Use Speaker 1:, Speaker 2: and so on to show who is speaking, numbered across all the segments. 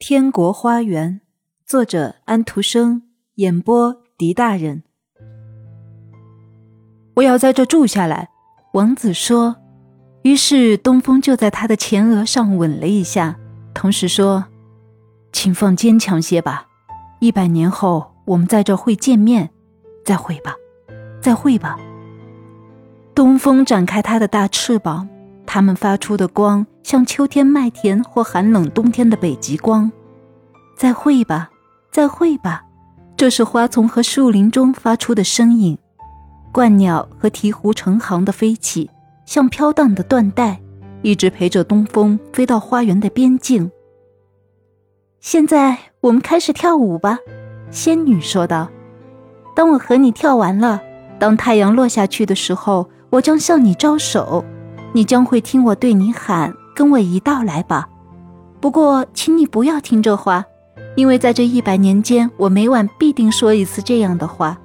Speaker 1: 天国花园，作者安徒生，演播狄大人。我要在这住下来，王子说。于是东风就在他的前额上吻了一下，同时说：“请放坚强些吧，一百年后我们在这会见面，再会吧，再会吧。”东风展开它的大翅膀。它们发出的光像秋天麦田或寒冷冬天的北极光。再会吧，再会吧，这是花丛和树林中发出的声音。鹳鸟和鹈鹕成行的飞起，像飘荡的缎带，一直陪着东风飞到花园的边境。现在我们开始跳舞吧，仙女说道。当我和你跳完了，当太阳落下去的时候，我将向你招手。你将会听我对你喊：“跟我一道来吧。”不过，请你不要听这话，因为在这一百年间，我每晚必定说一次这样的话。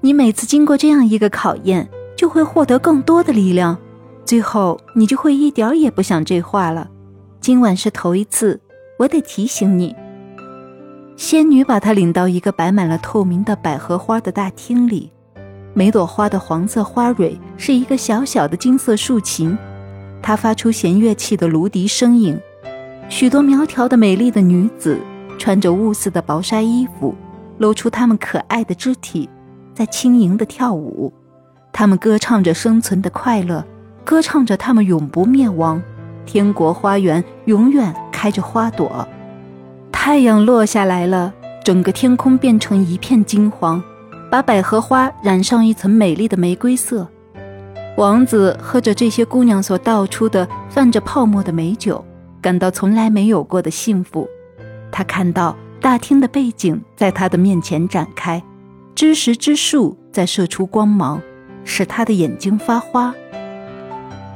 Speaker 1: 你每次经过这样一个考验，就会获得更多的力量，最后你就会一点儿也不想这话了。今晚是头一次，我得提醒你。仙女把她领到一个摆满了透明的百合花的大厅里。每朵花的黄色花蕊是一个小小的金色竖琴，它发出弦乐器的芦笛声音。许多苗条的美丽的女子穿着雾似的薄纱衣服，露出她们可爱的肢体，在轻盈的跳舞。她们歌唱着生存的快乐，歌唱着她们永不灭亡。天国花园永远开着花朵。太阳落下来了，整个天空变成一片金黄。把百合花染上一层美丽的玫瑰色，王子喝着这些姑娘所倒出的泛着泡沫的美酒，感到从来没有过的幸福。他看到大厅的背景在他的面前展开，知识之树在射出光芒，使他的眼睛发花。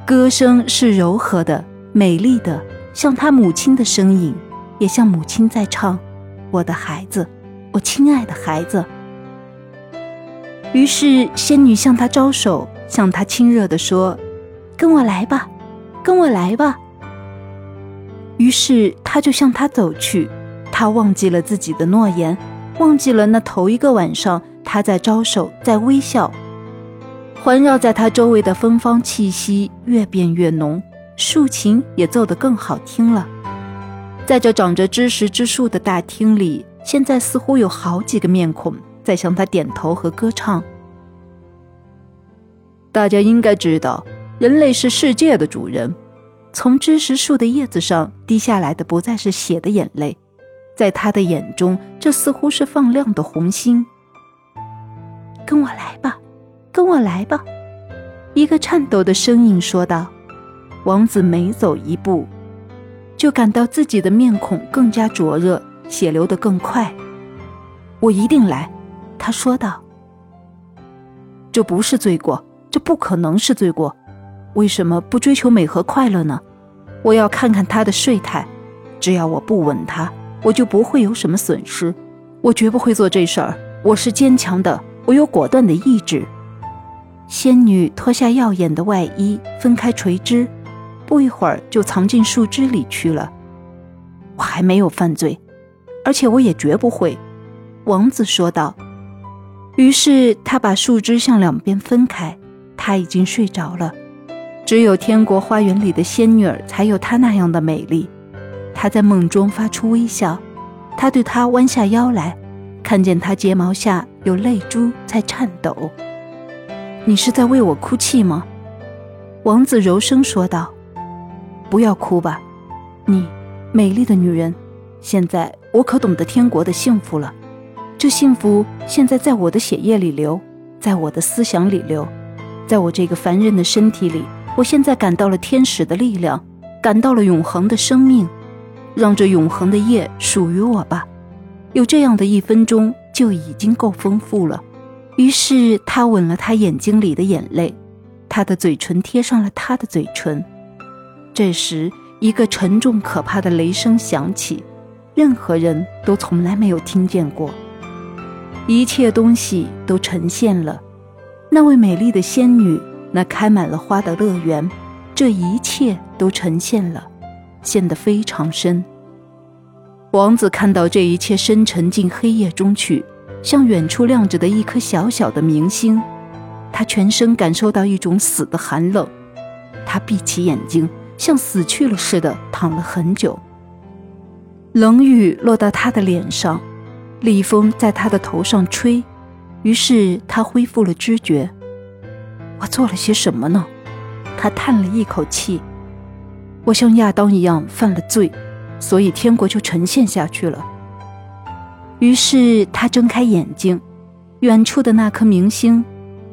Speaker 1: 歌声是柔和的、美丽的，像他母亲的声音，也像母亲在唱：“我的孩子，我亲爱的孩子。”于是，仙女向他招手，向他亲热地说：“跟我来吧，跟我来吧。”于是，他就向他走去。他忘记了自己的诺言，忘记了那头一个晚上他在招手，在微笑。环绕在他周围的芬芳气息越变越浓，竖琴也奏得更好听了。在这长着知识之树的大厅里，现在似乎有好几个面孔。在向他点头和歌唱。大家应该知道，人类是世界的主人。从知识树的叶子上滴下来的不再是血的眼泪，在他的眼中，这似乎是放亮的红星。跟我来吧，跟我来吧，一个颤抖的声音说道。王子每走一步，就感到自己的面孔更加灼热，血流得更快。我一定来。他说道：“这不是罪过，这不可能是罪过。为什么不追求美和快乐呢？我要看看他的睡态。只要我不吻他，我就不会有什么损失。我绝不会做这事儿。我是坚强的，我有果断的意志。”仙女脱下耀眼的外衣，分开垂枝，不一会儿就藏进树枝里去了。我还没有犯罪，而且我也绝不会。”王子说道。于是他把树枝向两边分开，她已经睡着了。只有天国花园里的仙女儿才有她那样的美丽。她在梦中发出微笑，他对她弯下腰来，看见她睫毛下有泪珠在颤抖。你是在为我哭泣吗？王子柔声说道：“不要哭吧，你，美丽的女人。现在我可懂得天国的幸福了。”这幸福现在在我的血液里流，在我的思想里流，在我这个凡人的身体里。我现在感到了天使的力量，感到了永恒的生命。让这永恒的夜属于我吧。有这样的一分钟就已经够丰富了。于是他吻了他眼睛里的眼泪，他的嘴唇贴上了他的嘴唇。这时，一个沉重可怕的雷声响起，任何人都从来没有听见过。一切东西都呈现了，那位美丽的仙女，那开满了花的乐园，这一切都呈现了，陷得非常深。王子看到这一切深沉进黑夜中去，像远处亮着的一颗小小的明星。他全身感受到一种死的寒冷，他闭起眼睛，像死去了似的躺了很久。冷雨落到他的脸上，厉风在他的头上吹，于是他恢复了知觉。我做了些什么呢？他叹了一口气。我像亚当一样犯了罪，所以天国就呈现下去了。于是他睁开眼睛，远处的那颗明星。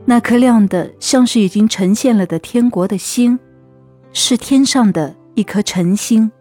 Speaker 1: 那颗亮的像是已经呈现了的天国的星，是天上的一颗晨星。